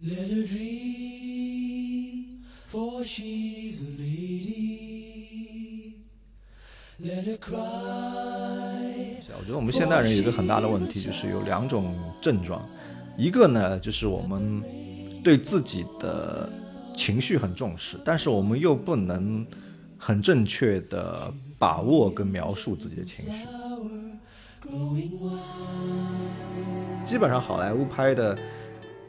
Let her dream, for she's a lady. Let her cry. 我觉得我们现代人有一个很大的问题，就是有两种症状，一个呢就是我们对自己的情绪很重视，但是我们又不能很正确的把握跟描述自己的情绪。基本上好莱坞拍的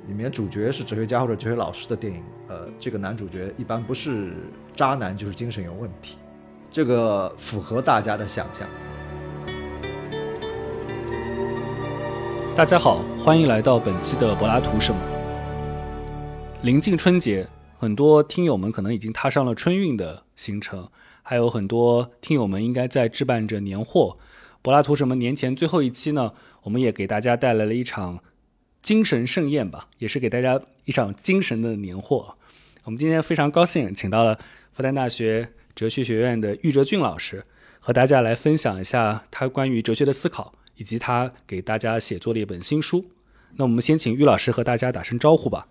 里面主角是哲学家或者哲学老师的电影，呃，这个男主角一般不是渣男就是精神有问题，这个符合大家的想象。大家好，欢迎来到本期的柏拉图什么。临近春节，很多听友们可能已经踏上了春运的行程，还有很多听友们应该在置办着年货。柏拉图什么年前最后一期呢？我们也给大家带来了一场精神盛宴吧，也是给大家一场精神的年货。我们今天非常高兴，请到了复旦大学哲学学院的郁哲俊老师，和大家来分享一下他关于哲学的思考，以及他给大家写作的一本新书。那我们先请郁老师和大家打声招呼吧。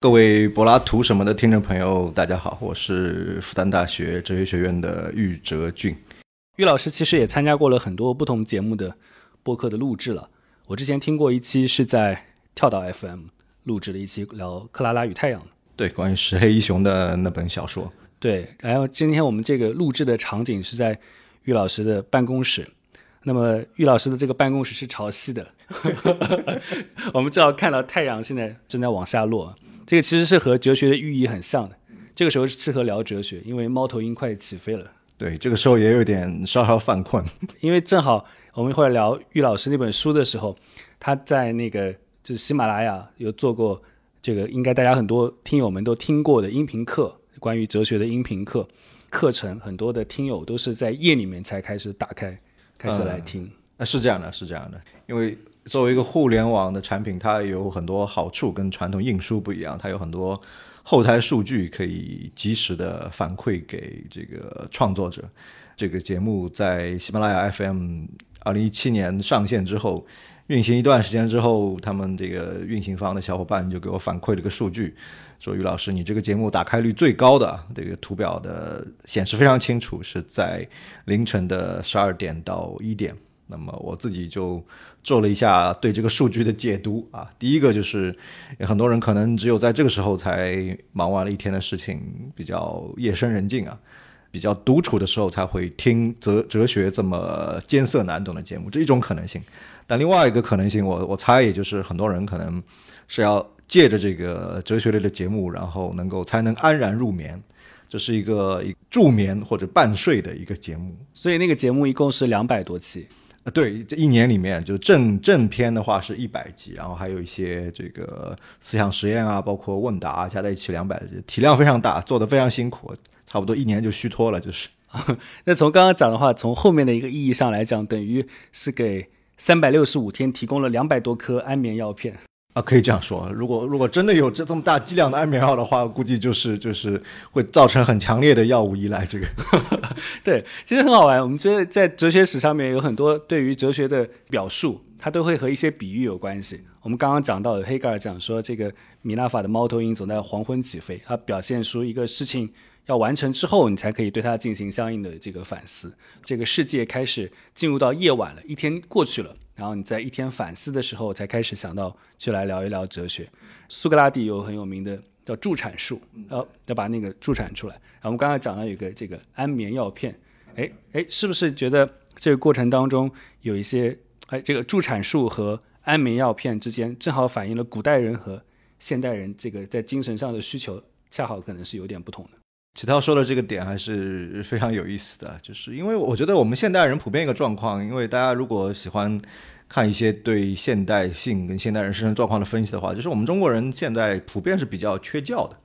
各位柏拉图什么的听众朋友，大家好，我是复旦大学哲学学院的郁哲俊。郁老师其实也参加过了很多不同节目的播客的录制了。我之前听过一期是在跳岛 FM 录制的一期聊克拉拉与太阳对，关于石黑一雄的那本小说。对，然后今天我们这个录制的场景是在玉老师的办公室。那么玉老师的这个办公室是朝西的，我们正好看到太阳现在正在往下落。这个其实是和哲学的寓意很像的。这个时候适合聊哲学，因为猫头鹰快起飞了。对，这个时候也有点稍稍犯困，因为正好我们一会儿聊郁老师那本书的时候，他在那个就是喜马拉雅有做过这个，应该大家很多听友们都听过的音频课，关于哲学的音频课课程，很多的听友都是在夜里面才开始打开，开始来听。啊，是这样的，是这样的，因为作为一个互联网的产品，它有很多好处，跟传统印书不一样，它有很多。后台数据可以及时的反馈给这个创作者。这个节目在喜马拉雅 FM 二零一七年上线之后，运行一段时间之后，他们这个运行方的小伙伴就给我反馈了个数据，说于老师，你这个节目打开率最高的这个图表的显示非常清楚，是在凌晨的十二点到一点。那么我自己就做了一下对这个数据的解读啊，第一个就是很多人可能只有在这个时候才忙完了一天的事情，比较夜深人静啊，比较独处的时候才会听哲哲学这么艰涩难懂的节目，这一种可能性。但另外一个可能性，我我猜也就是很多人可能是要借着这个哲学类的节目，然后能够才能安然入眠，这是一个助眠或者半睡的一个节目。所以那个节目一共是两百多期。对，这一年里面就正正片的话是一百集，然后还有一些这个思想实验啊，包括问答加在一起两百集，体量非常大，做的非常辛苦，差不多一年就虚脱了，就是。那从刚刚讲的话，从后面的一个意义上来讲，等于是给三百六十五天提供了两百多颗安眠药片。啊，可以这样说。如果如果真的有这这么大剂量的安眠药的话，估计就是就是会造成很强烈的药物依赖。这个，对，其实很好玩。我们觉得在哲学史上面有很多对于哲学的表述，它都会和一些比喻有关系。我们刚刚讲到的黑格尔讲说，这个米纳法的猫头鹰总在黄昏起飞，它表现出一个事情。要完成之后，你才可以对它进行相应的这个反思。这个世界开始进入到夜晚了，一天过去了，然后你在一天反思的时候，才开始想到去来聊一聊哲学。苏格拉底有很有名的叫助产术，要要把那个助产出来。然后我们刚才讲到有个这个安眠药片，哎哎，是不是觉得这个过程当中有一些哎这个助产术和安眠药片之间正好反映了古代人和现代人这个在精神上的需求，恰好可能是有点不同的。启涛说的这个点还是非常有意思的，就是因为我觉得我们现代人普遍一个状况，因为大家如果喜欢看一些对现代性跟现代人生存状况的分析的话，就是我们中国人现在普遍是比较缺觉的。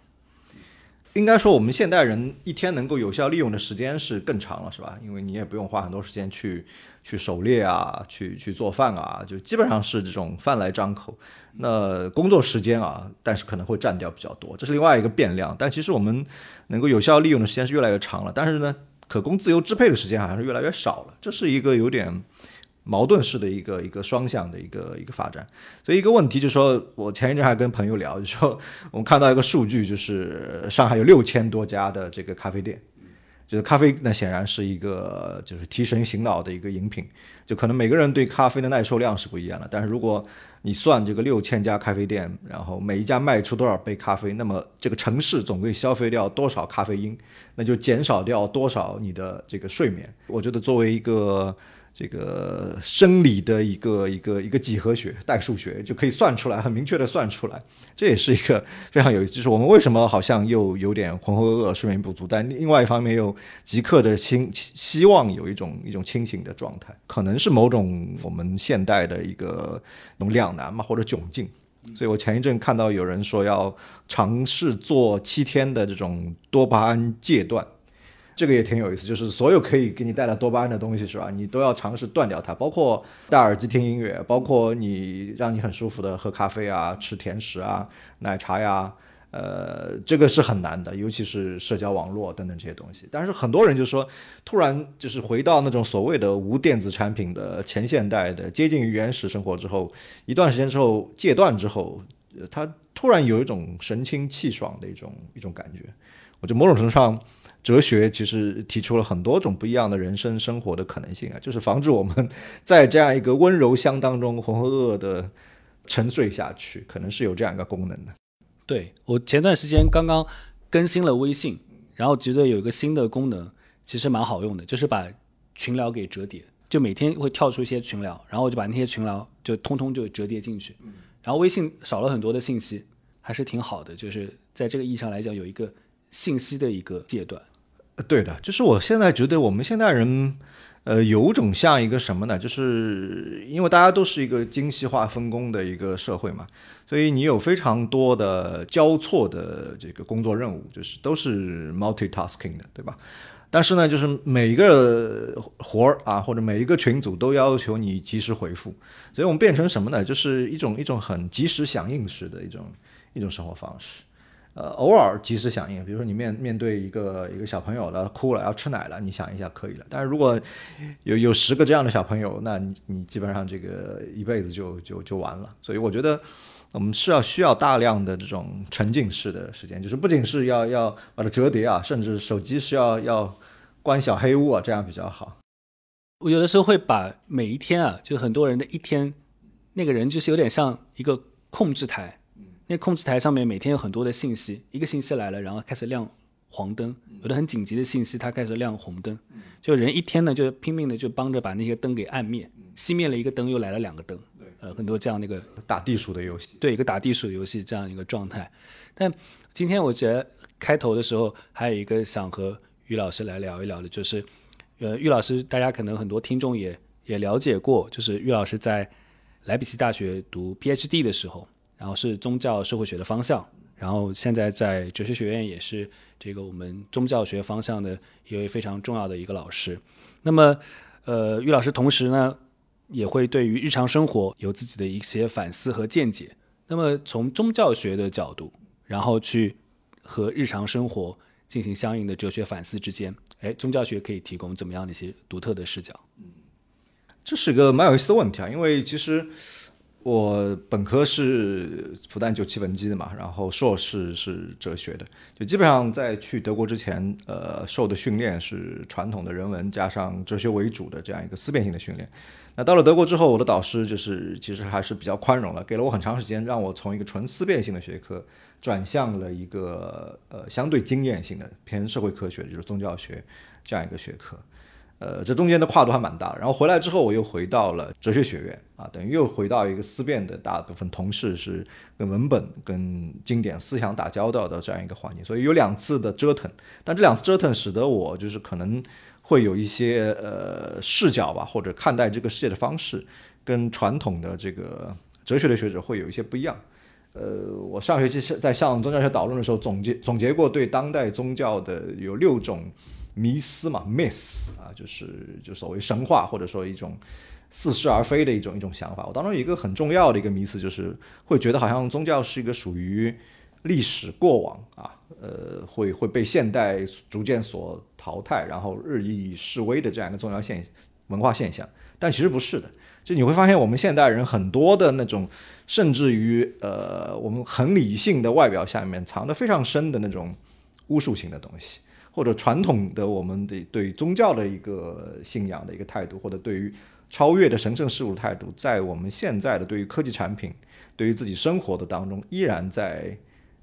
应该说，我们现代人一天能够有效利用的时间是更长了，是吧？因为你也不用花很多时间去去狩猎啊，去去做饭啊，就基本上是这种饭来张口。那工作时间啊，但是可能会占掉比较多，这是另外一个变量。但其实我们能够有效利用的时间是越来越长了，但是呢，可供自由支配的时间好像是越来越少了，这是一个有点矛盾式的一个一个双向的一个一个发展。所以一个问题就是说，我前一阵还跟朋友聊，就说我们看到一个数据，就是上海有六千多家的这个咖啡店。就是咖啡，那显然是一个就是提神醒脑的一个饮品。就可能每个人对咖啡的耐受量是不一样的，但是如果你算这个六千家咖啡店，然后每一家卖出多少杯咖啡，那么这个城市总归消费掉多少咖啡因，那就减少掉多少你的这个睡眠。我觉得作为一个。这个生理的一个一个一个几何学代数学就可以算出来，很明确的算出来。这也是一个非常有意思，就是我们为什么好像又有点浑浑噩噩、睡眠不足，但另外一方面又即刻的清希望有一种一种清醒的状态，可能是某种我们现代的一个那种两难嘛，或者窘境。所以我前一阵看到有人说要尝试做七天的这种多巴胺戒断。这个也挺有意思，就是所有可以给你带来多巴胺的东西，是吧？你都要尝试断掉它，包括戴耳机听音乐，包括你让你很舒服的喝咖啡啊、吃甜食啊、奶茶呀，呃，这个是很难的，尤其是社交网络等等这些东西。但是很多人就说，突然就是回到那种所谓的无电子产品的前现代的接近于原始生活之后，一段时间之后戒断之后，他突然有一种神清气爽的一种一种感觉。我觉得某种程度上。哲学其实提出了很多种不一样的人生生活的可能性啊，就是防止我们在这样一个温柔乡当中浑浑噩噩的沉睡下去，可能是有这样一个功能的。对我前段时间刚刚更新了微信，然后觉得有一个新的功能，其实蛮好用的，就是把群聊给折叠，就每天会跳出一些群聊，然后我就把那些群聊就通通就折叠进去，然后微信少了很多的信息，还是挺好的，就是在这个意义上来讲有一个信息的一个阶段。对的，就是我现在觉得我们现代人，呃，有种像一个什么呢？就是因为大家都是一个精细化分工的一个社会嘛，所以你有非常多的交错的这个工作任务，就是都是 multitasking 的，对吧？但是呢，就是每一个活儿啊，或者每一个群组都要求你及时回复，所以我们变成什么呢？就是一种一种很及时响应式的一种一种生活方式。呃，偶尔及时响应，比如说你面面对一个一个小朋友了，哭了要吃奶了，你想一下可以了。但是如果有有十个这样的小朋友，那你你基本上这个一辈子就就就完了。所以我觉得我们是要需要大量的这种沉浸式的时间，就是不仅是要要把它折叠啊，甚至手机是要要关小黑屋啊，这样比较好。我有的时候会把每一天啊，就很多人的一天，那个人就是有点像一个控制台。那控制台上面每天有很多的信息，一个信息来了，然后开始亮黄灯，有的很紧急的信息，它开始亮红灯。就人一天呢，就拼命的就帮着把那些灯给按灭，熄灭了一个灯，又来了两个灯。呃，很多这样的一个打地鼠的游戏，对，一个打地鼠的游戏这样一个状态。但今天我觉得开头的时候还有一个想和于老师来聊一聊的，就是呃，于老师大家可能很多听众也也了解过，就是于老师在莱比锡大学读 PhD 的时候。然后是宗教社会学的方向，然后现在在哲学学院也是这个我们宗教学方向的一位非常重要的一个老师。那么，呃，于老师同时呢也会对于日常生活有自己的一些反思和见解。那么从宗教学的角度，然后去和日常生活进行相应的哲学反思之间，哎，宗教学可以提供怎么样的一些独特的视角？嗯，这是一个蛮有意思的问题啊，因为其实。我本科是复旦九七文基的嘛，然后硕士是哲学的，就基本上在去德国之前，呃，受的训练是传统的人文加上哲学为主的这样一个思辨性的训练。那到了德国之后，我的导师就是其实还是比较宽容了，给了我很长时间，让我从一个纯思辨性的学科转向了一个呃相对经验性的偏社会科学，就是宗教学这样一个学科。呃，这中间的跨度还蛮大。然后回来之后，我又回到了哲学学院啊，等于又回到一个思辨的大部分同事是跟文本、跟经典思想打交道的这样一个环境。所以有两次的折腾，但这两次折腾使得我就是可能会有一些呃视角吧，或者看待这个世界的方式，跟传统的这个哲学的学者会有一些不一样。呃，我上学期在向宗教学导论的时候总结总结过对当代宗教的有六种。迷思嘛，miss 啊，就是就所谓神话，或者说一种似是而非的一种一种想法。我当中有一个很重要的一个迷思，就是会觉得好像宗教是一个属于历史过往啊，呃，会会被现代逐渐所淘汰，然后日益式微的这样一个重要现文化现象。但其实不是的。就你会发现，我们现代人很多的那种，甚至于呃，我们很理性的外表下面藏的非常深的那种巫术性的东西，或者传统的我们的对宗教的一个信仰的一个态度，或者对于超越的神圣事物态度，在我们现在的对于科技产品、对于自己生活的当中，依然在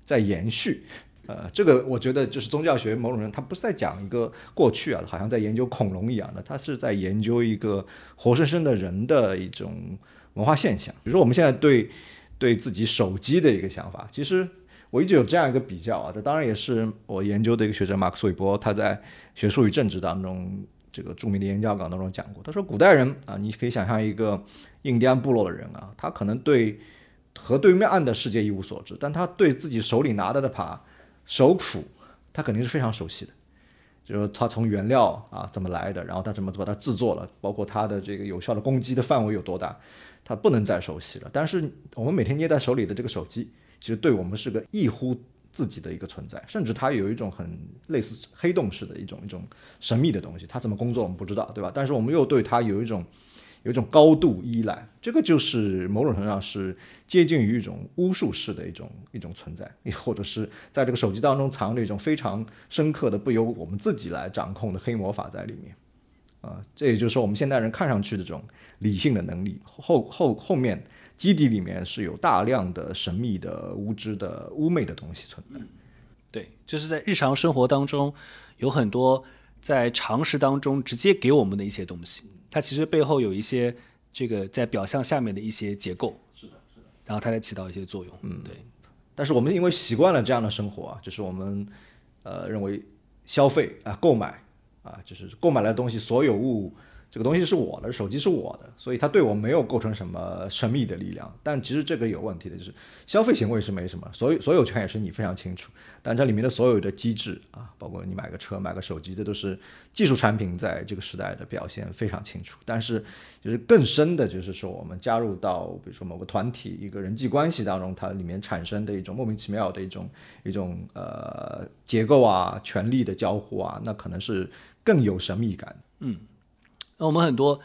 在延续。呃，这个我觉得就是宗教学某种人，他不是在讲一个过去啊，好像在研究恐龙一样的，他是在研究一个活生生的人的一种文化现象。比如说我们现在对对自己手机的一个想法，其实我一直有这样一个比较啊，这当然也是我研究的一个学者马克思韦伯他在《学术与政治》当中这个著名的演讲稿当中讲过。他说，古代人啊，你可以想象一个印第安部落的人啊，他可能对河对面岸的世界一无所知，但他对自己手里拿的那把手谱，他肯定是非常熟悉的，就是他从原料啊怎么来的，然后他怎么把它制作了，包括它的这个有效的攻击的范围有多大，他不能再熟悉了。但是我们每天捏在手里的这个手机，其实对我们是个异乎自己的一个存在，甚至它有一种很类似黑洞式的一种一种神秘的东西，它怎么工作我们不知道，对吧？但是我们又对它有一种。有一种高度依赖，这个就是某种程度上是接近于一种巫术式的一种一种存在，或者是在这个手机当中藏着一种非常深刻的不由我们自己来掌控的黑魔法在里面，啊，这也就是说我们现代人看上去的这种理性的能力后后后面基底里面是有大量的神秘的无知的污媚的东西存在。对，就是在日常生活当中有很多在常识当中直接给我们的一些东西。它其实背后有一些这个在表象下面的一些结构，是的，是的，然后它在起到一些作用，嗯，对。但是我们因为习惯了这样的生活啊，就是我们呃认为消费啊、购买啊，就是购买来的东西所有物。这个东西是我的，手机是我的，所以它对我没有构成什么神秘的力量。但其实这个有问题的，就是消费行为是没什么，所有所有权也是你非常清楚。但这里面的所有的机制啊，包括你买个车、买个手机，这都是技术产品在这个时代的表现非常清楚。但是就是更深的，就是说我们加入到比如说某个团体、一个人际关系当中，它里面产生的一种莫名其妙的一种一种呃结构啊、权力的交互啊，那可能是更有神秘感。嗯。那我们很多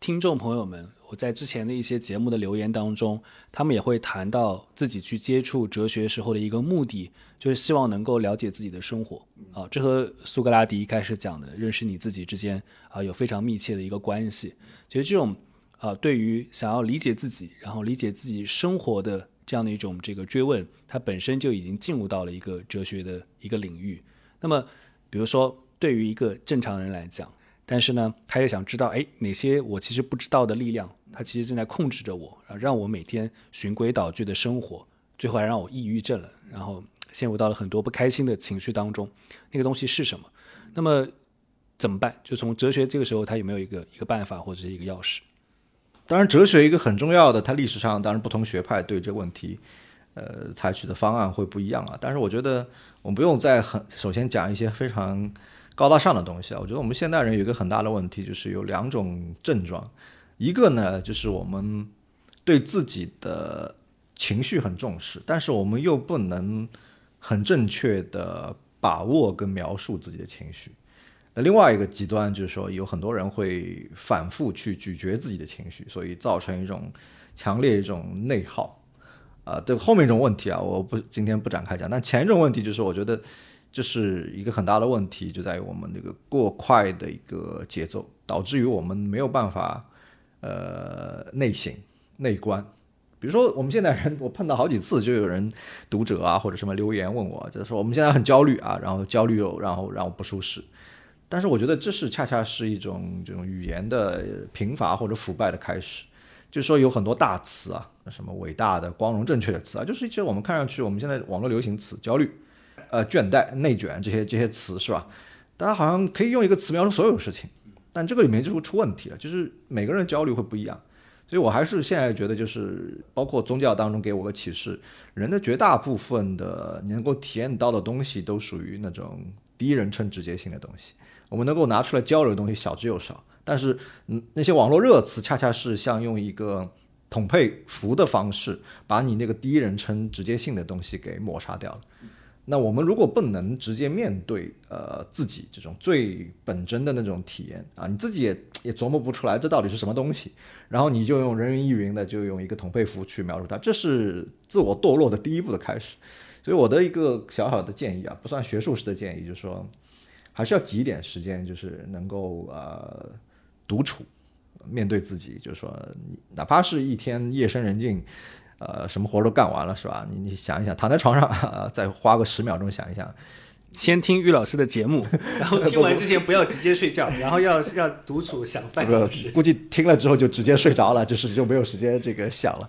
听众朋友们，我在之前的一些节目的留言当中，他们也会谈到自己去接触哲学时候的一个目的，就是希望能够了解自己的生活啊。这和苏格拉底一开始讲的认识你自己之间啊有非常密切的一个关系。其实这种啊对于想要理解自己，然后理解自己生活的这样的一种这个追问，它本身就已经进入到了一个哲学的一个领域。那么，比如说对于一个正常人来讲，但是呢，他也想知道，哎，哪些我其实不知道的力量，他其实正在控制着我，啊，让我每天循规蹈矩的生活，最后还让我抑郁症了，然后陷入到了很多不开心的情绪当中。那个东西是什么？那么怎么办？就从哲学这个时候，他有没有一个一个办法或者是一个钥匙？当然，哲学一个很重要的，它历史上当然不同学派对这个问题，呃，采取的方案会不一样啊。但是我觉得我们不用再很首先讲一些非常。高大上的东西啊，我觉得我们现代人有一个很大的问题，就是有两种症状，一个呢就是我们对自己的情绪很重视，但是我们又不能很正确的把握跟描述自己的情绪。那另外一个极端就是说，有很多人会反复去咀嚼自己的情绪，所以造成一种强烈一种内耗。啊，对后面一种问题啊，我不今天不展开讲，但前一种问题就是我觉得。这是一个很大的问题，就在于我们这个过快的一个节奏，导致于我们没有办法，呃，内省、内观。比如说，我们现在人，我碰到好几次，就有人读者啊或者什么留言问我，就是说我们现在很焦虑啊，然后焦虑又然后让我不舒适。但是我觉得这是恰恰是一种这种语言的贫乏或者腐败的开始，就是说有很多大词啊，什么伟大的、光荣、正确的词啊，就是一些我们看上去我们现在网络流行词，焦虑。呃，倦怠、内卷这些这些词是吧？大家好像可以用一个词描述所有事情，但这个里面就会出问题了，就是每个人焦虑会不一样。所以我还是现在觉得，就是包括宗教当中给我个启示，人的绝大部分的你能够体验到的东西，都属于那种第一人称直接性的东西。我们能够拿出来交流的东西少之又少，但是嗯，那些网络热词恰恰是像用一个统配符的方式，把你那个第一人称直接性的东西给抹杀掉了。那我们如果不能直接面对呃自己这种最本真的那种体验啊，你自己也也琢磨不出来这到底是什么东西，然后你就用人云亦云的就用一个统配符去描述它，这是自我堕落的第一步的开始。所以我的一个小小的建议啊，不算学术式的建议，就是说还是要挤一点时间，就是能够呃独处，面对自己，就是说你哪怕是一天夜深人静。呃，什么活都干完了是吧？你你想一想，躺在床上，再花个十秒钟想一想，先听于老师的节目，然后听完之前不要直接睡觉，然后要要独处想半小时。估计听了之后就直接睡着了，就是就没有时间这个想了。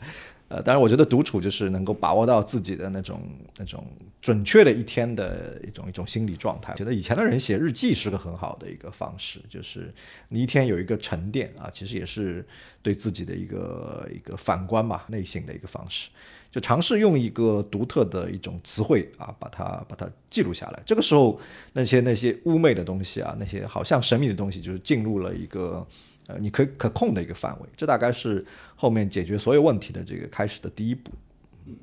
呃，当然，我觉得独处就是能够把握到自己的那种那种准确的一天的一种一种心理状态。觉得以前的人写日记是个很好的一个方式，就是你一天有一个沉淀啊，其实也是对自己的一个一个反观吧，内心的一个方式。就尝试用一个独特的一种词汇啊，把它把它记录下来。这个时候，那些那些污媚的东西啊，那些好像神秘的东西，就是进入了一个。呃，你可以可控的一个范围，这大概是后面解决所有问题的这个开始的第一步。嗯，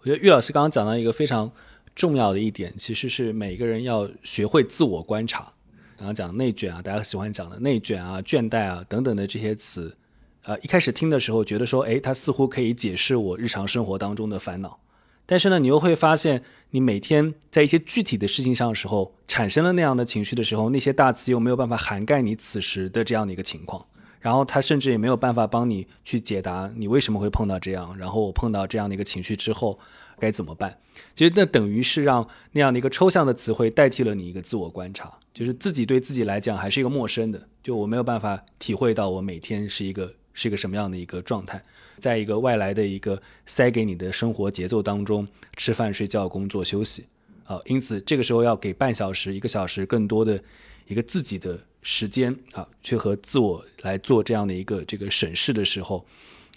我觉得玉老师刚刚讲到一个非常重要的一点，其实是每个人要学会自我观察。刚刚讲内卷啊，大家喜欢讲的内卷啊、倦怠啊等等的这些词，呃，一开始听的时候觉得说，哎，它似乎可以解释我日常生活当中的烦恼。但是呢，你又会发现，你每天在一些具体的事情上的时候，产生了那样的情绪的时候，那些大词又没有办法涵盖你此时的这样的一个情况，然后他甚至也没有办法帮你去解答你为什么会碰到这样，然后我碰到这样的一个情绪之后该怎么办？其实那等于是让那样的一个抽象的词汇代替了你一个自我观察，就是自己对自己来讲还是一个陌生的，就我没有办法体会到我每天是一个是一个什么样的一个状态。在一个外来的一个塞给你的生活节奏当中，吃饭、睡觉、工作、休息，啊，因此这个时候要给半小时、一个小时更多的一个自己的时间啊，去和自我来做这样的一个这个审视的时候，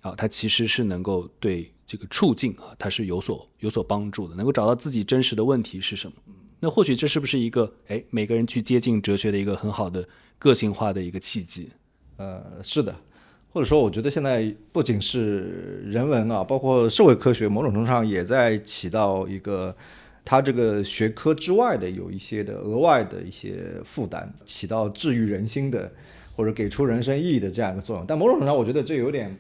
啊，它其实是能够对这个处境啊，它是有所有所帮助的，能够找到自己真实的问题是什么。那或许这是不是一个哎，每个人去接近哲学的一个很好的个性化的一个契机？呃，是的。或者说，我觉得现在不仅是人文啊，包括社会科学，某种程度上也在起到一个它这个学科之外的有一些的额外的一些负担，起到治愈人心的或者给出人生意义的这样一个作用。但某种程度上，我觉得这有点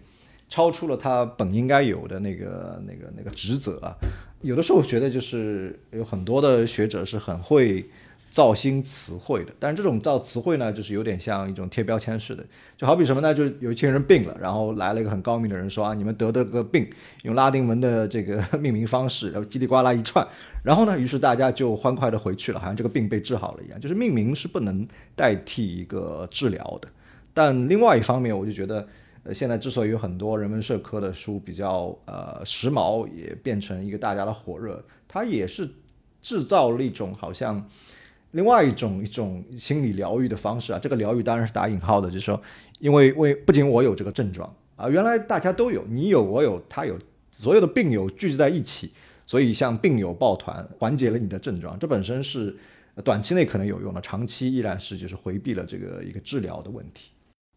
超出了它本应该有的那个那个那个职责啊。有的时候，我觉得就是有很多的学者是很会。造新词汇的，但是这种造词汇呢，就是有点像一种贴标签似的，就好比什么呢？就有一群人病了，然后来了一个很高明的人说啊，你们得的个病，用拉丁文的这个命名方式，然后叽里呱啦一串，然后呢，于是大家就欢快的回去了，好像这个病被治好了一样。就是命名是不能代替一个治疗的。但另外一方面，我就觉得，呃，现在之所以有很多人文社科的书比较呃时髦，也变成一个大家的火热，它也是制造了一种好像。另外一种一种心理疗愈的方式啊，这个疗愈当然是打引号的，就是说，因为为不仅我有这个症状啊，原来大家都有，你有我有他有，所有的病友聚集在一起，所以像病友抱团缓解了你的症状，这本身是短期内可能有用的，长期依然是就是回避了这个一个治疗的问题。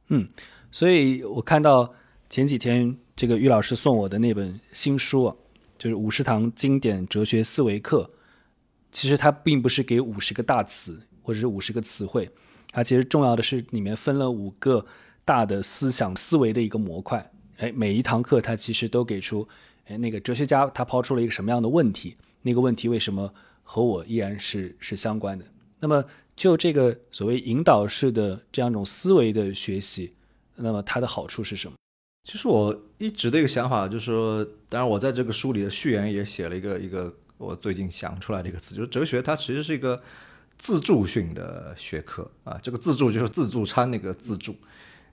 嗯，所以我看到前几天这个于老师送我的那本新书，就是五十堂经典哲学思维课。其实它并不是给五十个大词或者是五十个词汇，它其实重要的是里面分了五个大的思想思维的一个模块。哎，每一堂课它其实都给出，哎，那个哲学家他抛出了一个什么样的问题？那个问题为什么和我依然是是相关的？那么就这个所谓引导式的这样一种思维的学习，那么它的好处是什么？其实我一直的一个想法就是说，当然我在这个书里的序言也写了一个一个。我最近想出来的一个词，就是哲学，它其实是一个自助性的学科啊。这个自助就是自助餐那个自助。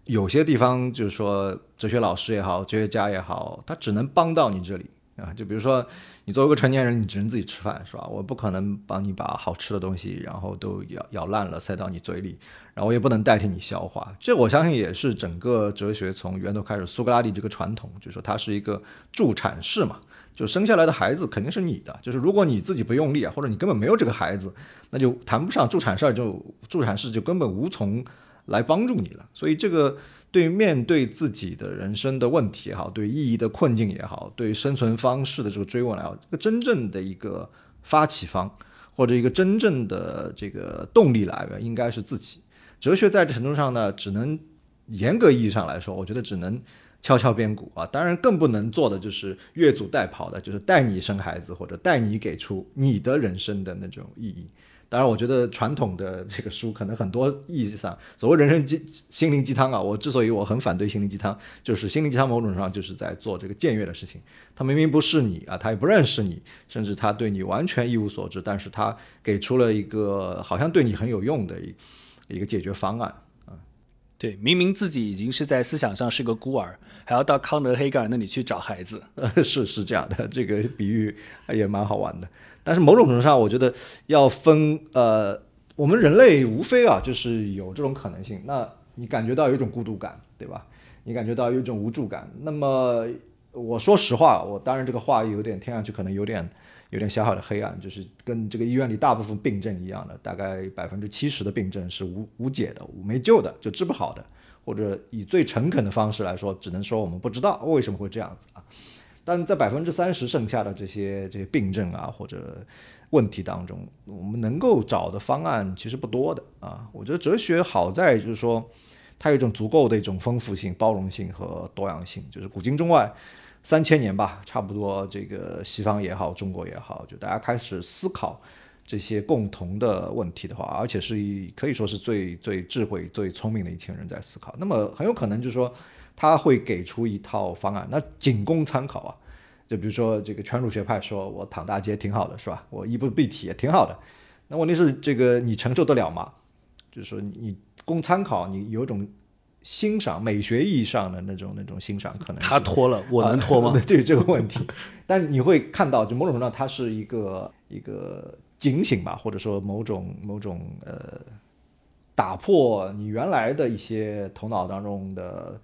有些地方就是说，哲学老师也好，哲学家也好，他只能帮到你这里啊。就比如说，你作为一个成年人，你只能自己吃饭，是吧？我不可能帮你把好吃的东西，然后都咬咬烂了塞到你嘴里，然后我也不能代替你消化。这我相信也是整个哲学从源头开始，苏格拉底这个传统，就是说它是一个助产士嘛。就生下来的孩子肯定是你的，就是如果你自己不用力啊，或者你根本没有这个孩子，那就谈不上助产士，就助产士就根本无从来帮助你了。所以这个对面对自己的人生的问题也好，对意义的困境也好，对生存方式的这个追问来好，这个真正的一个发起方或者一个真正的这个动力来源应该是自己。哲学在程度上呢，只能严格意义上来说，我觉得只能敲敲边鼓啊。当然，更不能做的就是越俎代庖的，就是带你生孩子或者带你给出你的人生的那种意义。当然，我觉得传统的这个书可能很多意义上，所谓人生鸡心灵鸡汤啊，我之所以我很反对心灵鸡汤，就是心灵鸡汤某种上就是在做这个僭越的事情。他明明不是你啊，他也不认识你，甚至他对你完全一无所知，但是他给出了一个好像对你很有用的一一个解决方案。对，明明自己已经是在思想上是个孤儿，还要到康德、黑格尔那里去找孩子。呃，是是这样的，这个比喻也蛮好玩的。但是某种程度上，我觉得要分呃，我们人类无非啊，就是有这种可能性。那你感觉到有一种孤独感，对吧？你感觉到有一种无助感。那么我说实话，我当然这个话有点听上去可能有点。有点小小的黑暗，就是跟这个医院里大部分病症一样的，大概百分之七十的病症是无无解的、没救的，就治不好的。或者以最诚恳的方式来说，只能说我们不知道为什么会这样子啊。但在百分之三十剩下的这些这些病症啊或者问题当中，我们能够找的方案其实不多的啊。我觉得哲学好在就是说，它有一种足够的一种丰富性、包容性和多样性，就是古今中外。三千年吧，差不多。这个西方也好，中国也好，就大家开始思考这些共同的问题的话，而且是以可以说是最最智慧、最聪明的一群人在思考。那么很有可能就是说，他会给出一套方案，那仅供参考啊。就比如说这个全儒学派说，我躺大街挺好的，是吧？我衣不蔽体也挺好的。那问题是，这个你承受得了吗？就是说，你供参考，你有种。欣赏美学意义上的那种那种欣赏，可能他脱了，我能脱吗？对这个问题，但你会看到，就某种程度上，它是一个一个警醒吧，或者说某种某种呃，打破你原来的一些头脑当中的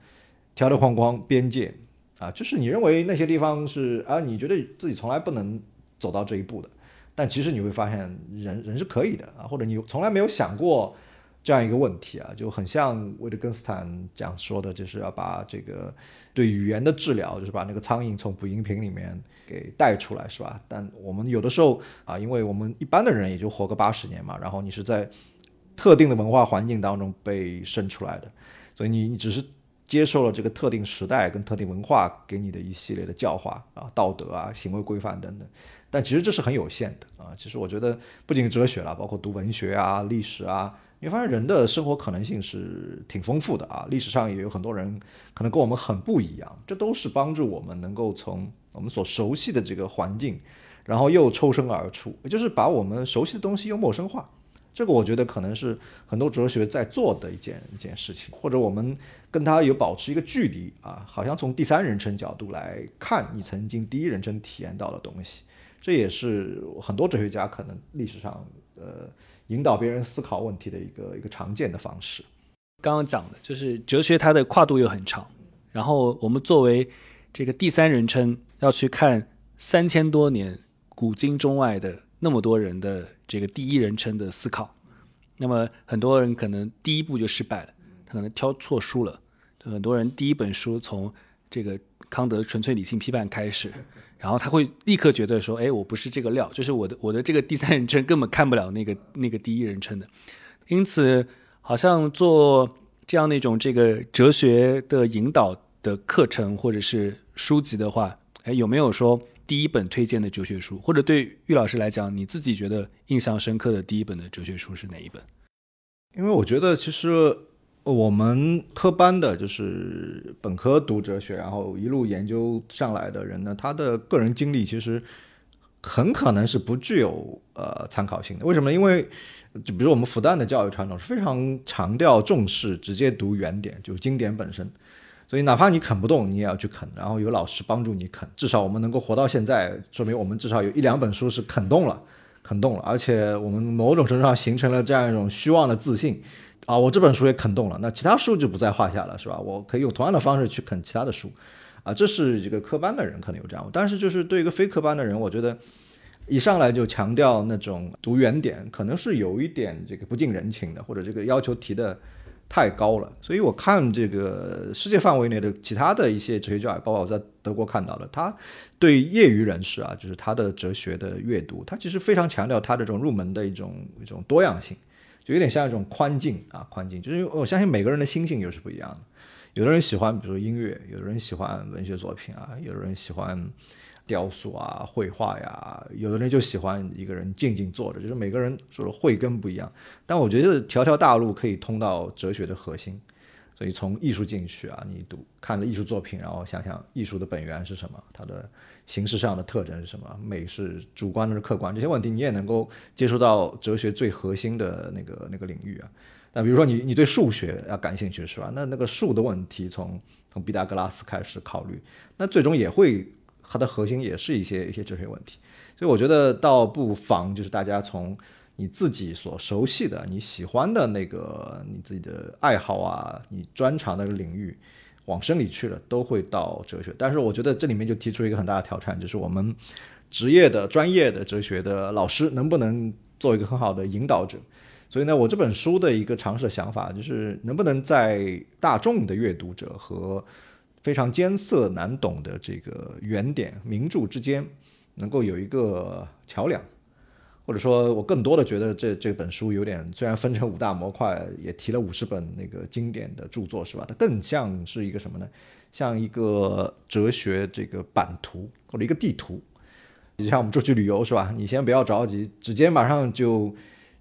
条条框框边界啊，就是你认为那些地方是啊，你觉得自己从来不能走到这一步的，但其实你会发现人人是可以的啊，或者你从来没有想过。这样一个问题啊，就很像维特根斯坦讲说的，就是要把这个对语言的治疗，就是把那个苍蝇从捕蝇瓶里面给带出来，是吧？但我们有的时候啊，因为我们一般的人也就活个八十年嘛，然后你是在特定的文化环境当中被生出来的，所以你你只是接受了这个特定时代跟特定文化给你的一系列的教化啊、道德啊、行为规范等等，但其实这是很有限的啊。其实我觉得不仅哲学了，包括读文学啊、历史啊。你发现人的生活可能性是挺丰富的啊，历史上也有很多人可能跟我们很不一样，这都是帮助我们能够从我们所熟悉的这个环境，然后又抽身而出，也就是把我们熟悉的东西又陌生化。这个我觉得可能是很多哲学在做的一件一件事情，或者我们跟他有保持一个距离啊，好像从第三人称角度来看你曾经第一人称体验到的东西，这也是很多哲学家可能历史上呃。引导别人思考问题的一个一个常见的方式。刚刚讲的就是哲学，它的跨度又很长。然后我们作为这个第三人称，要去看三千多年古今中外的那么多人的这个第一人称的思考。那么很多人可能第一步就失败了，他可能挑错书了。很多人第一本书从这个康德《纯粹理性批判》开始。然后他会立刻觉得说：“哎，我不是这个料，就是我的我的这个第三人称根本看不了那个那个第一人称的。因此，好像做这样那种这个哲学的引导的课程或者是书籍的话，哎，有没有说第一本推荐的哲学书？或者对玉老师来讲，你自己觉得印象深刻的第一本的哲学书是哪一本？因为我觉得其实。我们科班的就是本科读哲学，然后一路研究上来的人呢，他的个人经历其实很可能是不具有呃参考性的。为什么？因为就比如我们复旦的教育传统是非常强调重视直接读原点，就经典本身。所以哪怕你啃不动，你也要去啃，然后有老师帮助你啃。至少我们能够活到现在，说明我们至少有一两本书是啃动了，啃动了，而且我们某种程度上形成了这样一种虚妄的自信。啊，我这本书也啃动了，那其他书就不在话下了，是吧？我可以用同样的方式去啃其他的书，啊，这是一个科班的人可能有这样，但是就是对一个非科班的人，我觉得一上来就强调那种读原点，可能是有一点这个不近人情的，或者这个要求提的太高了。所以我看这个世界范围内的其他的一些哲学教育，包括我在德国看到的，他对业余人士啊，就是他的哲学的阅读，他其实非常强调他的这种入门的一种一种多样性，就有点像一种宽静啊，宽静，就是我相信每个人的心性又是不一样的。有的人喜欢，比如说音乐；有的人喜欢文学作品啊；有的人喜欢雕塑啊、绘画呀；有的人就喜欢一个人静静坐着。就是每个人说的慧根不一样。但我觉得条条大路可以通到哲学的核心。所以从艺术进去啊，你读看了艺术作品，然后想想艺术的本源是什么，它的形式上的特征是什么，美是主观的是客观，这些问题你也能够接触到哲学最核心的那个那个领域啊。那比如说你你对数学要感兴趣是吧？那那个数的问题从从毕达哥拉斯开始考虑，那最终也会它的核心也是一些一些哲学问题。所以我觉得倒不妨就是大家从你自己所熟悉的、你喜欢的那个你自己的爱好啊、你专长的领域往深里去了，都会到哲学。但是我觉得这里面就提出一个很大的挑战，就是我们职业的专业的哲学的老师能不能做一个很好的引导者。所以呢，我这本书的一个尝试的想法就是，能不能在大众的阅读者和非常艰涩难懂的这个原点名著之间，能够有一个桥梁，或者说，我更多的觉得这这本书有点，虽然分成五大模块，也提了五十本那个经典的著作，是吧？它更像是一个什么呢？像一个哲学这个版图或者一个地图，就像我们出去旅游，是吧？你先不要着急，直接马上就。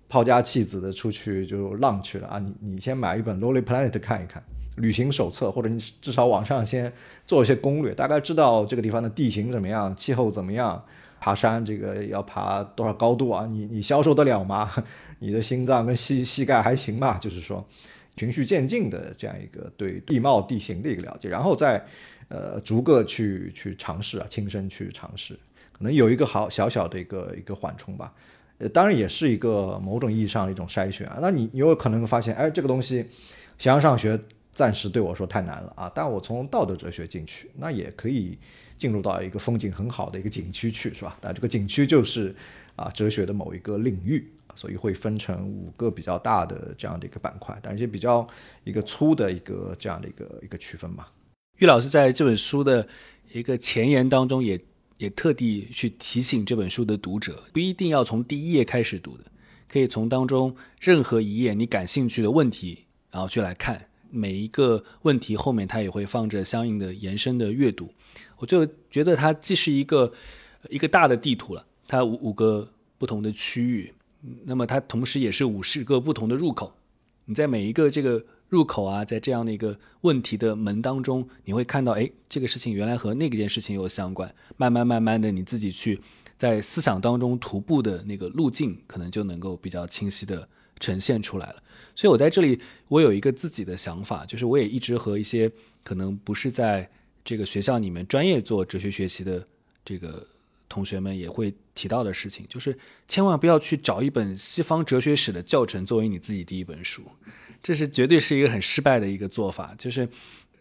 抛家弃子的出去就浪去了啊！你你先买一本《Lonely Planet》看一看旅行手册，或者你至少网上先做一些攻略，大概知道这个地方的地形怎么样，气候怎么样，爬山这个要爬多少高度啊？你你消受得了吗？你的心脏跟膝膝盖还行吧？就是说循序渐进的这样一个对地貌地形的一个了解，然后再呃逐个去去尝试啊，亲身去尝试，可能有一个好小小的一个一个缓冲吧。呃当然也是一个某种意义上的一种筛选啊。那你你有可能发现，哎，这个东西想要上学，暂时对我说太难了啊。但我从道德哲学进去，那也可以进入到一个风景很好的一个景区去，是吧？那这个景区就是啊哲学的某一个领域，所以会分成五个比较大的这样的一个板块，但是比较一个粗的一个这样的一个一个区分嘛。玉老师在这本书的一个前言当中也。也特地去提醒这本书的读者，不一定要从第一页开始读的，可以从当中任何一页你感兴趣的问题，然后去来看每一个问题后面，它也会放着相应的延伸的阅读。我就觉得它既是一个一个大的地图了，它五五个不同的区域，那么它同时也是五十个不同的入口，你在每一个这个。入口啊，在这样的一个问题的门当中，你会看到，哎，这个事情原来和那件事情有相关。慢慢慢慢的，你自己去在思想当中徒步的那个路径，可能就能够比较清晰的呈现出来了。所以我在这里，我有一个自己的想法，就是我也一直和一些可能不是在这个学校里面专业做哲学学习的这个同学们也会提到的事情，就是千万不要去找一本西方哲学史的教程作为你自己第一本书。这是绝对是一个很失败的一个做法，就是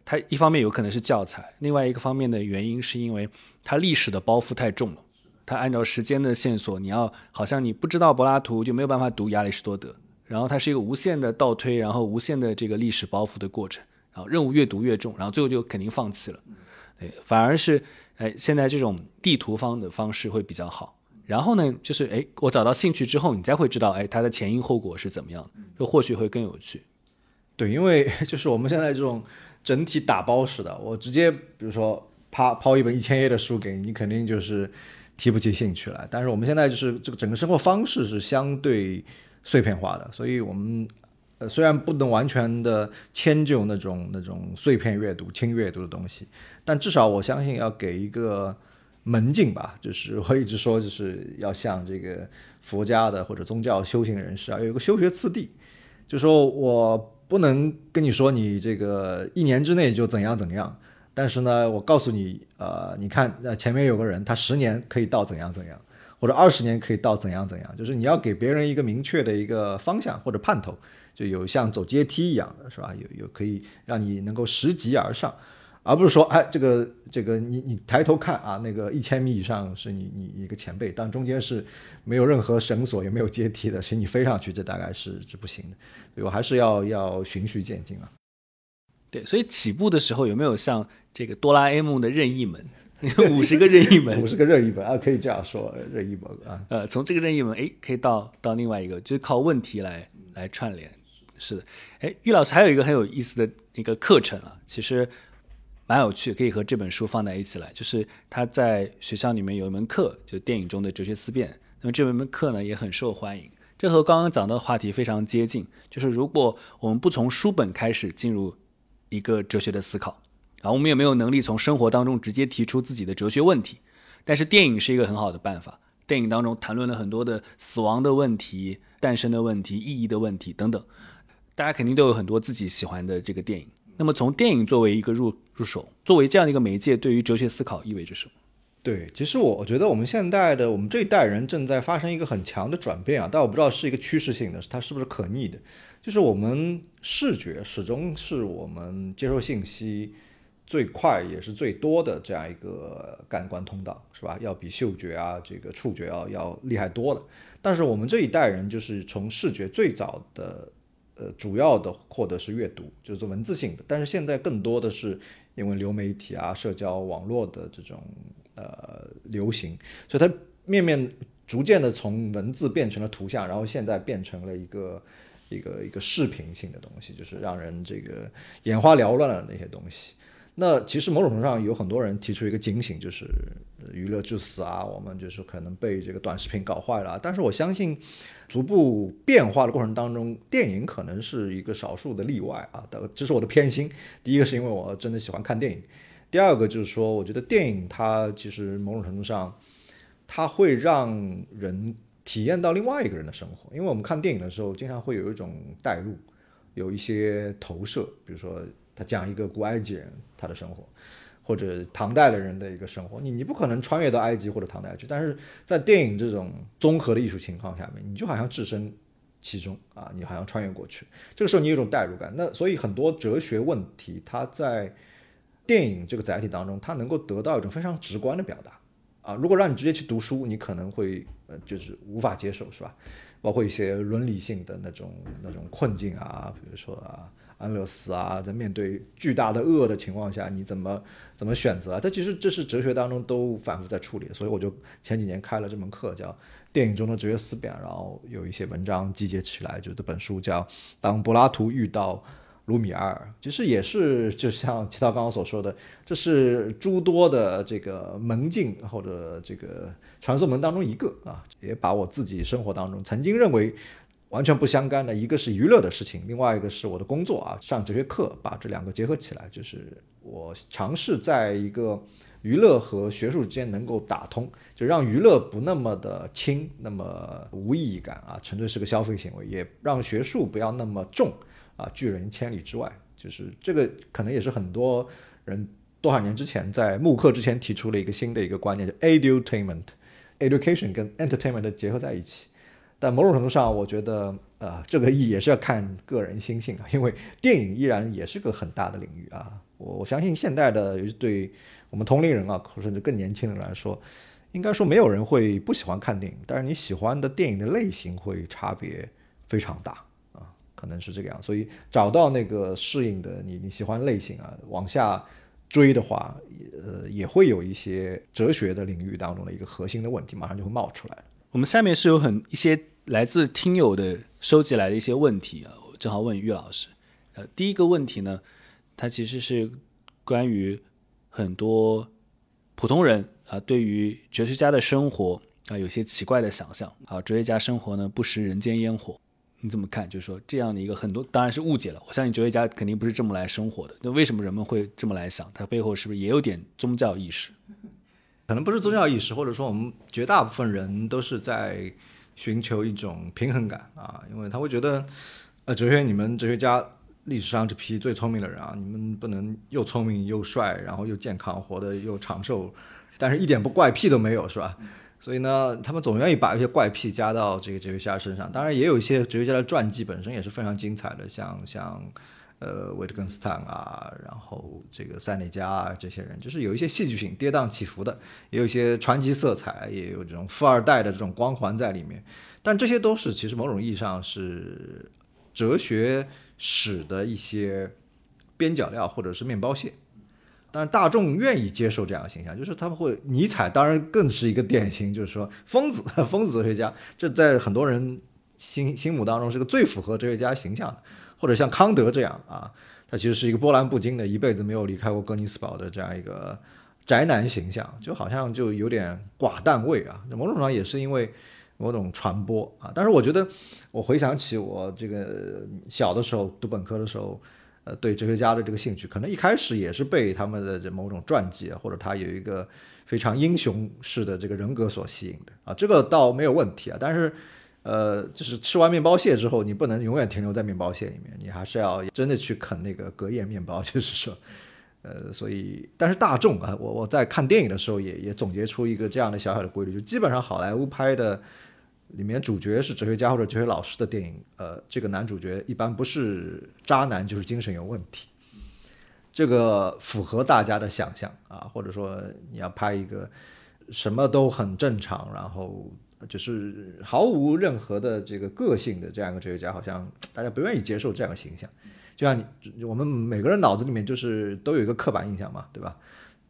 它一方面有可能是教材，另外一个方面的原因是因为它历史的包袱太重了。它按照时间的线索，你要好像你不知道柏拉图就没有办法读亚里士多德，然后它是一个无限的倒推，然后无限的这个历史包袱的过程，然后任务越读越重，然后最后就肯定放弃了。对，反而是哎现在这种地图方的方式会比较好。然后呢，就是哎我找到兴趣之后，你再会知道哎它的前因后果是怎么样的，就或许会更有趣。对，因为就是我们现在这种整体打包式的，我直接比如说抛抛一本一千页的书给你，你肯定就是提不起兴趣来。但是我们现在就是这个整个生活方式是相对碎片化的，所以我们呃虽然不能完全的迁就那种那种碎片阅读、轻阅读的东西，但至少我相信要给一个门径吧。就是我一直说，就是要像这个佛家的或者宗教修行人士啊，有一个修学次第，就说我。不能跟你说你这个一年之内就怎样怎样，但是呢，我告诉你，呃，你看，呃，前面有个人，他十年可以到怎样怎样，或者二十年可以到怎样怎样，就是你要给别人一个明确的一个方向或者盼头，就有像走阶梯一样的是吧？有有可以让你能够拾级而上，而不是说哎这个这个你你抬头看啊，那个一千米以上是你你一个前辈，但中间是没有任何绳索也没有阶梯的，所以你飞上去，这大概是是不行的。所以我还是要要循序渐进啊。对，所以起步的时候有没有像这个哆啦 A 梦的任意门，五十个任意门五，十个任意门啊，可以这样说，任意门啊。呃，从这个任意门，哎，可以到到另外一个，就是靠问题来来串联。是的，哎，玉老师还有一个很有意思的一个课程啊，其实蛮有趣，可以和这本书放在一起来。就是他在学校里面有一门课，就电影中的哲学思辨。那么这门课呢也很受欢迎，这和刚刚讲到的话题非常接近。就是如果我们不从书本开始进入一个哲学的思考，啊，我们也没有能力从生活当中直接提出自己的哲学问题。但是电影是一个很好的办法。电影当中谈论了很多的死亡的问题、诞生的问题、意义的问题等等。大家肯定都有很多自己喜欢的这个电影。那么从电影作为一个入入手，作为这样的一个媒介，对于哲学思考意味着什么？对，其实我我觉得我们现代的我们这一代人正在发生一个很强的转变啊，但我不知道是一个趋势性的，它是不是可逆的？就是我们视觉始终是我们接受信息最快也是最多的这样一个感官通道，是吧？要比嗅觉啊、这个触觉要要厉害多了。但是我们这一代人就是从视觉最早的呃主要的获得是阅读，就是文字性的，但是现在更多的是因为流媒体啊、社交网络的这种呃流行，所以它面面逐渐的从文字变成了图像，然后现在变成了一个一个一个视频性的东西，就是让人这个眼花缭乱的那些东西。那其实某种程度上有很多人提出一个警醒，就是娱乐至死啊，我们就是可能被这个短视频搞坏了。但是我相信，逐步变化的过程当中，电影可能是一个少数的例外啊。这是我的偏心。第一个是因为我真的喜欢看电影，第二个就是说，我觉得电影它其实某种程度上，它会让人体验到另外一个人的生活。因为我们看电影的时候，经常会有一种代入，有一些投射，比如说讲一个古埃及人他的生活，或者唐代的人的一个生活，你你不可能穿越到埃及或者唐代去，但是在电影这种综合的艺术情况下面，你就好像置身其中啊，你好像穿越过去，这个时候你有一种代入感。那所以很多哲学问题，它在电影这个载体当中，它能够得到一种非常直观的表达啊。如果让你直接去读书，你可能会呃就是无法接受，是吧？包括一些伦理性的那种那种困境啊，比如说啊，安乐死啊，在面对巨大的恶的情况下，你怎么怎么选择啊？它其实这是哲学当中都反复在处理，所以我就前几年开了这门课，叫《电影中的哲学思辨》，然后有一些文章集结起来，就这本书叫《当柏拉图遇到卢米埃尔》，其实也是就像齐涛刚刚所说的，这是诸多的这个门径或者这个传送门当中一个啊，也把我自己生活当中曾经认为完全不相干的，一个是娱乐的事情，另外一个是我的工作啊，上哲学课，把这两个结合起来，就是我尝试在一个娱乐和学术之间能够打通，就让娱乐不那么的轻，那么无意义感啊，纯粹是个消费行为，也让学术不要那么重啊，拒人千里之外。就是这个可能也是很多人多少年之前在慕课之前提出了一个新的一个观念，叫 edutainment，education 跟 entertainment 结合在一起。但某种程度上，我觉得呃，这个意义也是要看个人心性啊，因为电影依然也是个很大的领域啊。我我相信现代的，对我们同龄人啊，甚至更年轻的人来说，应该说没有人会不喜欢看电影，但是你喜欢的电影的类型会差别非常大啊，可能是这个样。所以找到那个适应的你你喜欢类型啊，往下追的话，呃，也会有一些哲学的领域当中的一个核心的问题，马上就会冒出来。我们下面是有很一些来自听友的收集来的一些问题啊，我正好问于老师。呃，第一个问题呢，它其实是关于很多普通人啊对于哲学家的生活啊有些奇怪的想象啊，哲学家生活呢不食人间烟火，你怎么看？就是说这样的一个很多当然是误解了，我相信哲学家肯定不是这么来生活的。那为什么人们会这么来想？他背后是不是也有点宗教意识？可能不是宗教意识，或者说我们绝大部分人都是在寻求一种平衡感啊，因为他会觉得，呃，哲学你们哲学家历史上这批最聪明的人啊，你们不能又聪明又帅，然后又健康，活得又长寿，但是一点不怪癖都没有，是吧？所以呢，他们总愿意把一些怪癖加到这个哲学家身上。当然，也有一些哲学家的传记本身也是非常精彩的，像像呃，维特根斯坦啊，然后这个塞内加啊，这些人就是有一些戏剧性、跌宕起伏的，也有一些传奇色彩，也有这种富二代的这种光环在里面。但这些都是其实某种意义上是哲学史的一些边角料或者是面包屑。但是大众愿意接受这样的形象，就是他们会尼采当然更是一个典型，就是说疯子、疯子哲学家，这在很多人心心目当中是个最符合哲学家形象的，或者像康德这样啊，他其实是一个波澜不惊的，一辈子没有离开过哥尼斯堡的这样一个宅男形象，就好像就有点寡淡味啊。某种上也是因为某种传播啊。但是我觉得，我回想起我这个小的时候读本科的时候。呃，对哲学家的这个兴趣，可能一开始也是被他们的这某种传记啊，或者他有一个非常英雄式的这个人格所吸引的啊，这个倒没有问题啊。但是，呃，就是吃完面包屑之后，你不能永远停留在面包屑里面，你还是要真的去啃那个隔夜面包。就是说，呃，所以，但是大众啊，我我在看电影的时候也也总结出一个这样的小小的规律，就基本上好莱坞拍的。里面主角是哲学家或者哲学老师的电影，呃，这个男主角一般不是渣男就是精神有问题，这个符合大家的想象啊，或者说你要拍一个什么都很正常，然后就是毫无任何的这个个性的这样一个哲学家，好像大家不愿意接受这样的形象，就像你我们每个人脑子里面就是都有一个刻板印象嘛，对吧？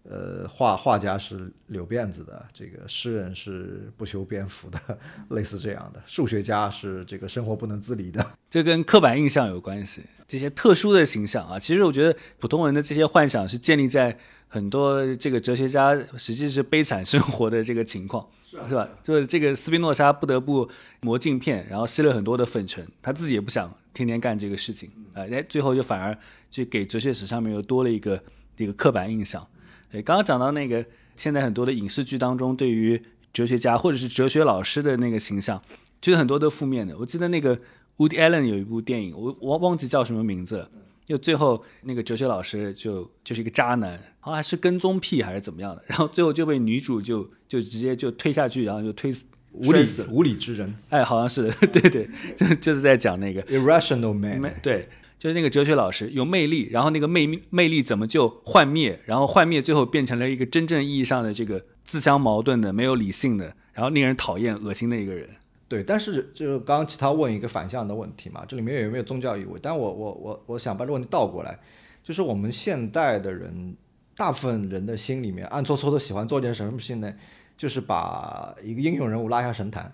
呃，画画家是留辫子的，这个诗人是不修边幅的，类似这样的。数学家是这个生活不能自理的，这跟刻板印象有关系。这些特殊的形象啊，其实我觉得普通人的这些幻想是建立在很多这个哲学家实际是悲惨生活的这个情况，是吧？就是这个斯宾诺莎不得不磨镜片，然后吸了很多的粉尘，他自己也不想天天干这个事情啊，哎，最后就反而就给哲学史上面又多了一个这个刻板印象。对，刚刚讲到那个，现在很多的影视剧当中，对于哲学家或者是哲学老师的那个形象，就是很多都负面的。我记得那个 Woody Allen 有一部电影，我我忘记叫什么名字了，就最后那个哲学老师就就是一个渣男，好像是跟踪癖还是怎么样的，然后最后就被女主就就直接就推下去，然后就推死，无理死。无理之人哎，好像是，对对，就就是在讲那个，irrational man，对。就是那个哲学老师有魅力，然后那个魅魅力怎么就幻灭，然后幻灭最后变成了一个真正意义上的这个自相矛盾的、没有理性的，然后令人讨厌、恶心的一个人。对，但是就刚刚其他问一个反向的问题嘛，这里面有没有宗教意味？但我我我我想把这个问题倒过来，就是我们现代的人，大部分人的心里面暗搓搓的喜欢做件什么事情呢？就是把一个英雄人物拉下神坛。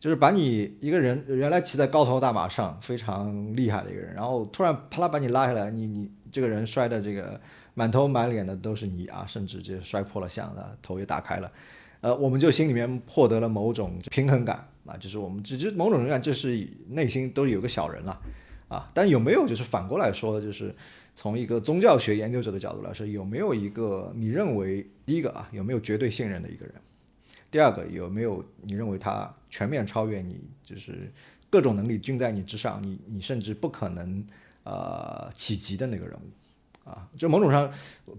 就是把你一个人原来骑在高头大马上非常厉害的一个人，然后突然啪啦把你拉下来，你你这个人摔的这个满头满脸的都是泥啊，甚至就摔破了相的，头也打开了，呃，我们就心里面获得了某种平衡感啊，就是我们只是某种人感，就是内心都有个小人了啊。但有没有就是反过来说，就是从一个宗教学研究者的角度来说，有没有一个你认为第一个啊，有没有绝对信任的一个人？第二个有没有你认为他全面超越你，就是各种能力均在你之上，你你甚至不可能呃企及的那个人物啊？就某种上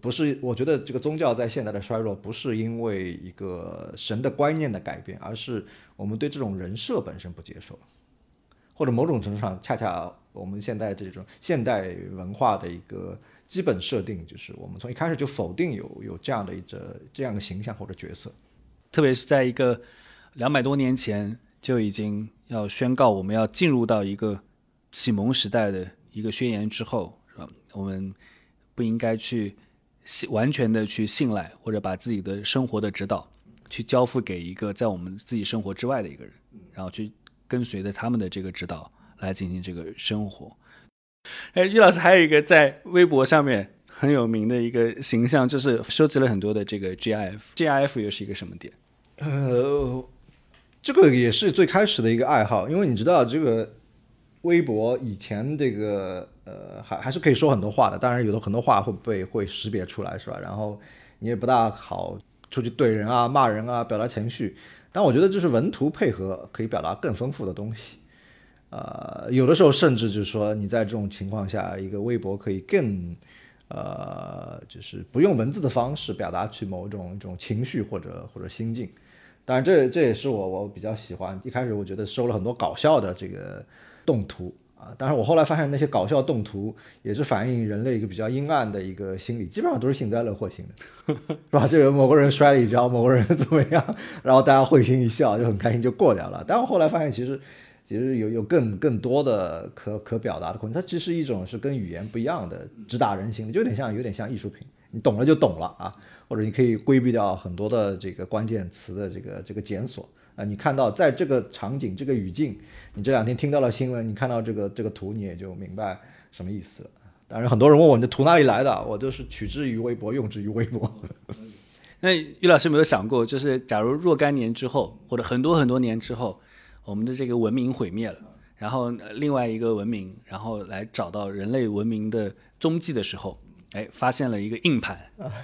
不是，我觉得这个宗教在现代的衰落，不是因为一个神的观念的改变，而是我们对这种人设本身不接受，或者某种程度上，恰恰我们现在这种现代文化的一个基本设定，就是我们从一开始就否定有有这样的一个这样的形象或者角色。特别是在一个两百多年前就已经要宣告我们要进入到一个启蒙时代的一个宣言之后，是吧？我们不应该去信完全的去信赖，或者把自己的生活的指导去交付给一个在我们自己生活之外的一个人，然后去跟随着他们的这个指导来进行这个生活。哎，于老师还有一个在微博上面很有名的一个形象，就是收集了很多的这个 GIF，GIF 又是一个什么点？呃，这个也是最开始的一个爱好，因为你知道这个微博以前这个呃还还是可以说很多话的，当然有的很多话会被会识别出来是吧？然后你也不大好出去怼人啊、骂人啊、表达情绪，但我觉得就是文图配合可以表达更丰富的东西。呃，有的时候甚至就是说你在这种情况下，一个微博可以更呃就是不用文字的方式表达去某种一种情绪或者或者心境。当然，这这也是我我比较喜欢。一开始我觉得收了很多搞笑的这个动图啊。但是，我后来发现那些搞笑动图也是反映人类一个比较阴暗的一个心理，基本上都是幸灾乐祸型的，是吧？这个某个人摔了一跤，某个人怎么样，然后大家会心一笑，就很开心就过掉了。但我后来发现，其实其实有有更更多的可可表达的空间，它其实一种是跟语言不一样的，直达人心的，就有点像有点像艺术品，你懂了就懂了啊，或者你可以规避掉很多的这个关键词的这个这个检索。啊，你看到在这个场景、这个语境，你这两天听到了新闻，你看到这个这个图，你也就明白什么意思。当然，很多人问我你的图哪里来的，我就是取之于微博，用之于微博。那于老师有没有想过，就是假如若干年之后，或者很多很多年之后，我们的这个文明毁灭了，然后另外一个文明，然后来找到人类文明的踪迹的时候。哎，发现了一个硬盘，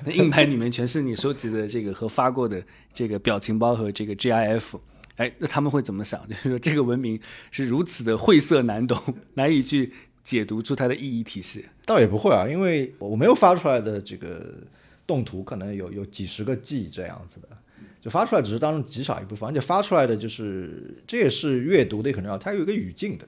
那硬盘里面全是你收集的这个和发过的这个表情包和这个 GIF。哎，那他们会怎么想？就是说这个文明是如此的晦涩难懂，难以去解读出它的意义体系。倒也不会啊，因为我没有发出来的这个动图，可能有有几十个 G 这样子的，发出来只是当中极少一部分，而且发出来的就是这也是阅读的很重要，它有一个语境的，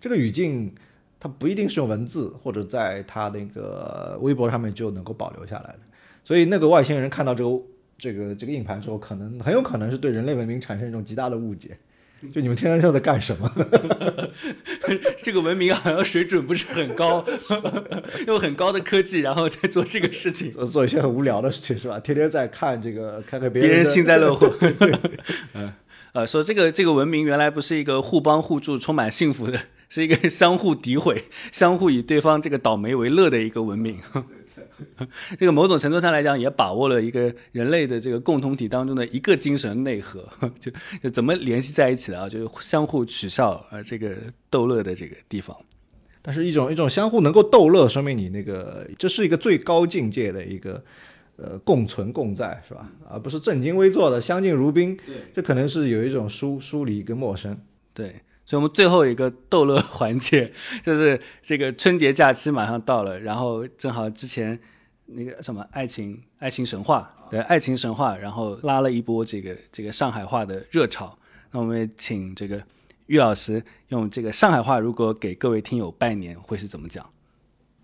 这个语境。它不一定是用文字或者在它那个微博上面就能够保留下来的，所以那个外星人看到这个这个这个硬盘之后，可能很有可能是对人类文明产生一种极大的误解，就你们天天都在干什么？这个文明好像水准不是很高，用很高的科技，然后再做这个事情，做做一些很无聊的事情是吧？天天在看这个看看别人幸灾乐祸。嗯，呃，说这个这个文明原来不是一个互帮互助、充满幸福的。是一个相互诋毁、相互以对方这个倒霉为乐的一个文明。这个某种程度上来讲，也把握了一个人类的这个共同体当中的一个精神内核，就就怎么联系在一起的啊？就是相互取笑啊，这个逗乐的这个地方。但是一种一种相互能够逗乐，说明你那个这是一个最高境界的一个呃共存共在，是吧？而不是正襟危坐的相敬如宾。这可能是有一种疏疏离跟陌生。对。所以，我们最后一个逗乐环节 就是这个春节假期马上到了，然后正好之前那个什么爱情爱情神话，对爱情神话，然后拉了一波这个这个上海话的热潮。那我们请这个玉老师用这个上海话，如果给各位听友拜年，会是怎么讲？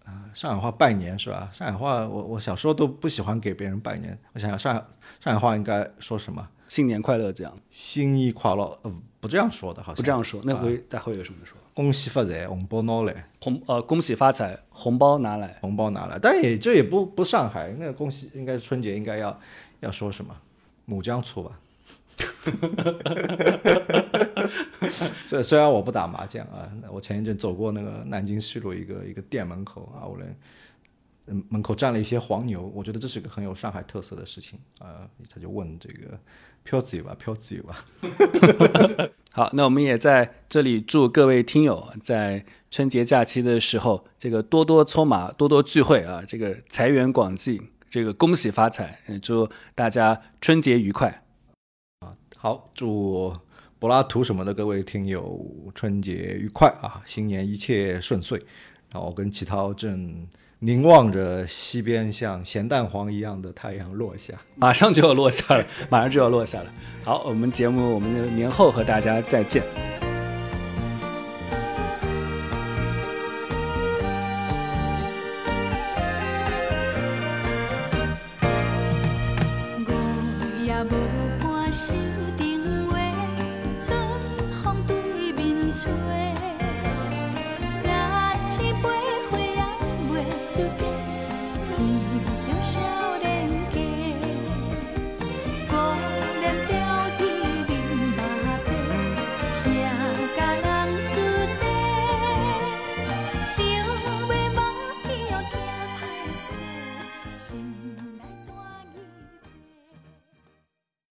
啊，上海话拜年是吧？上海话，我我小时候都不喜欢给别人拜年。我想想，上海上海话应该说什么？新年快乐，这样。新年快乐，呃，不这样说的，好像不这样说。那回大会有什么说？恭喜发财，红包拿来。红呃，恭喜发财，红包拿来。红包拿来，但也这也不不上海，那个恭喜应该春节应该要要说什么？母江醋吧。虽虽然我不打麻将啊，我前一阵走过那个南京西路一个一个店门口啊，我连。嗯，门口站了一些黄牛，我觉得这是一个很有上海特色的事情啊。他就问这个飘子有吧，飘子有吧。好，那我们也在这里祝各位听友在春节假期的时候，这个多多搓麻，多多聚会啊，这个财源广进，这个恭喜发财，祝大家春节愉快啊！好，祝柏拉图什么的各位听友春节愉快啊，新年一切顺遂。然后跟齐涛正。凝望着西边像咸蛋黄一样的太阳落下，马上就要落下了，马上就要落下了。好，我们节目我们年后和大家再见。